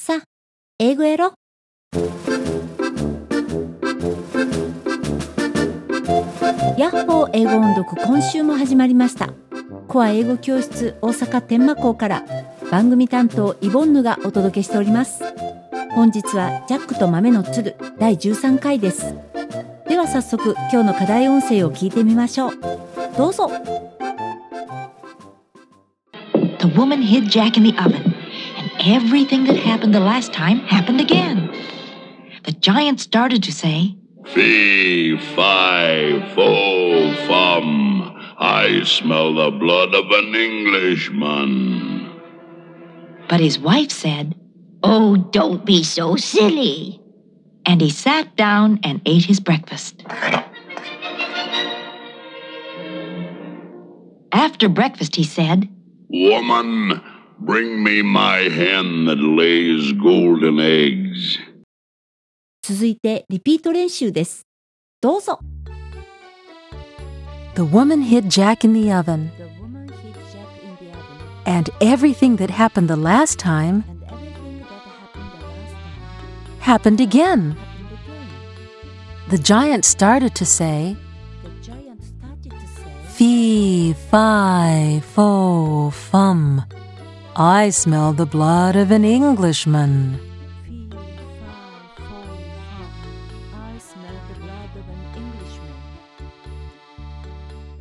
さあ、英語やろ？ヤッホー英語音読今週も始まりました。コア英語教室大阪天満校から番組担当イボンヌがお届けしております。本日はジャックと豆の鶴第13回です。では早速今日の課題音声を聞いてみましょう。どうぞ。The woman hid Jack in the oven, everything that happened the last time happened again. The giant started to say, Fee, fi, fo, fum. I smell the blood of an Englishman. but his wife said, Oh, don't be so silly. and he sat down and ate his breakfast. After breakfast, he said, Woman, bring me my hen that lays golden eggs. 続いてリピート練習です。どうぞ。 The woman hid Jack in the oven, The woman hid Jack in the oven, and everything that happened the last time and everything that happened the last time happened again. happened again. The giant started to say, The giant started to say, Fee, fi, fo, fum. I smell the blood of an Englishman.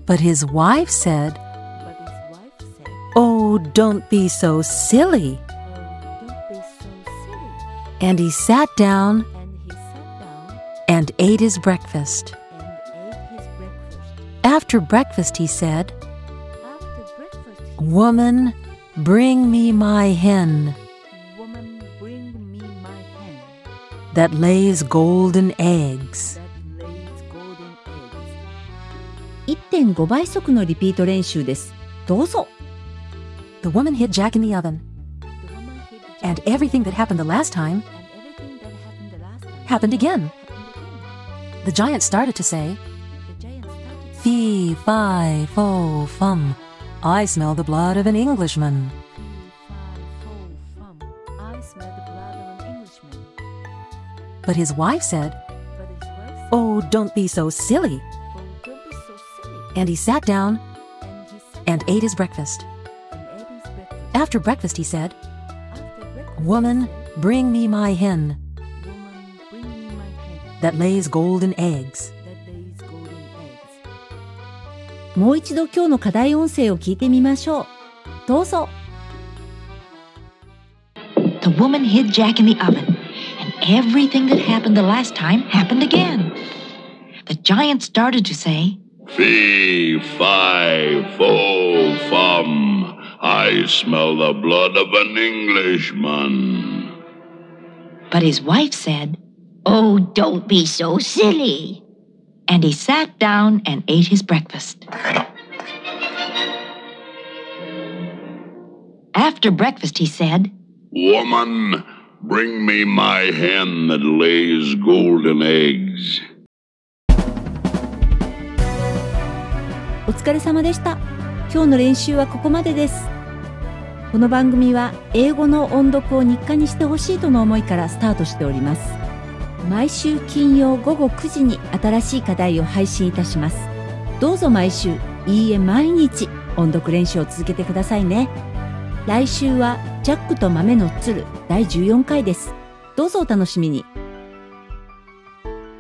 But his wife said, Oh, don't be so silly. And he sat down And ate his breakfast. After breakfast, he said, Woman, bring me my hen said, Woman, bring me my hen that lays golden eggs. that lays golden eggs. 1.5倍速のリピート練習です。どうぞ。 The woman hid Jack in the oven, The woman hid the and jacket, everything that happened the last time and everything that happened the last time happened again. happened again. The giant started to say, The giant started to Fee, fi, fo, fum. I smell the blood of an Englishman. But his wife said, Oh, don't be so silly. And he sat down And ate his breakfast. After breakfast, he said, Woman, bring me my hen that lays golden eggs. もう一度今日の課題音声を聞いてみましょう。どうぞ。 The woman hid Jack in the oven, and everything that happened the last time happened again. The giant started to say, Fee, fi, fo, fum. I smell the blood of an Englishman. but his wife said, Oh, don't be so silly. And he sat down and ate his breakfast. After breakfast, he said, Woman, bring me my hen that lays golden eggs. お疲れ様でした。今日の練習はここまでです。この番組は英語の音読を日課にしてほしいとの思いからスタートしております。毎週金曜午後9時に新しい課題を配信いたします。どうぞ毎週、いいえ毎日音読練習を続けてくださいね。来週はジャックと豆の鶴第14回です。どうぞお楽しみに。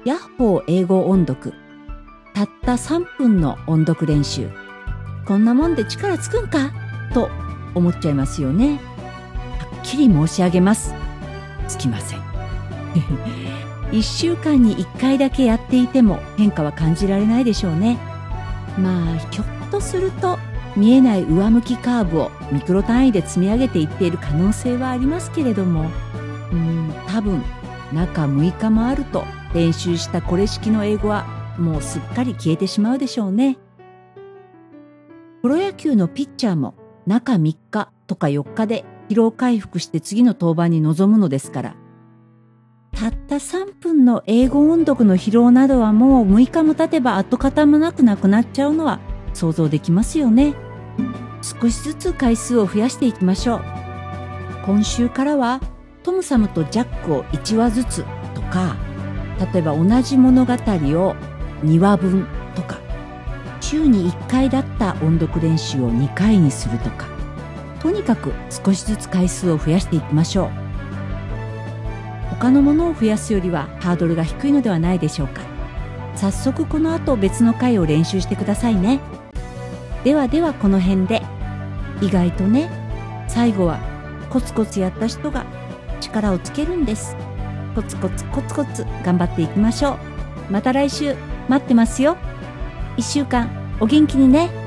ヤッホー英語音読。たった3分の音読練習こんなもんで力つくんか？と思っちゃいますよねはっきり申し上げますつきません1週間に1回だけやっていても変化は感じられないでしょうねまあひょっとすると見えない上向きカーブをミクロ単位で積み上げていっている可能性はありますけれどもうん多分中6日もあると練習したこれ式の英語はもうすっかり消えてしまうでしょうね。プロ野球のピッチャーも中3日とか4日で疲労回復して次の登板に臨むのですから。たった3分の英語音読の疲労などはもう6日も経てば跡形もなくなくなっちゃうのは想像できますよね。少しずつ回数を増やしていきましょう。今週からはトムサムとジャックを1話ずつとか例えば同じ物語を2話分とか週に1回だった音読練習を2回にするとかとにかく少しずつ回数を増やしていきましょう他のものを増やすよりはハードルが低いのではないでしょうか。早速この後別の回を練習してくださいね。ではではこの辺で。意外とね最後はコツコツやった人が力をつけるんです。コツコツコツコツ頑張っていきましょう。また来週待ってますよ。1週間お元気にね。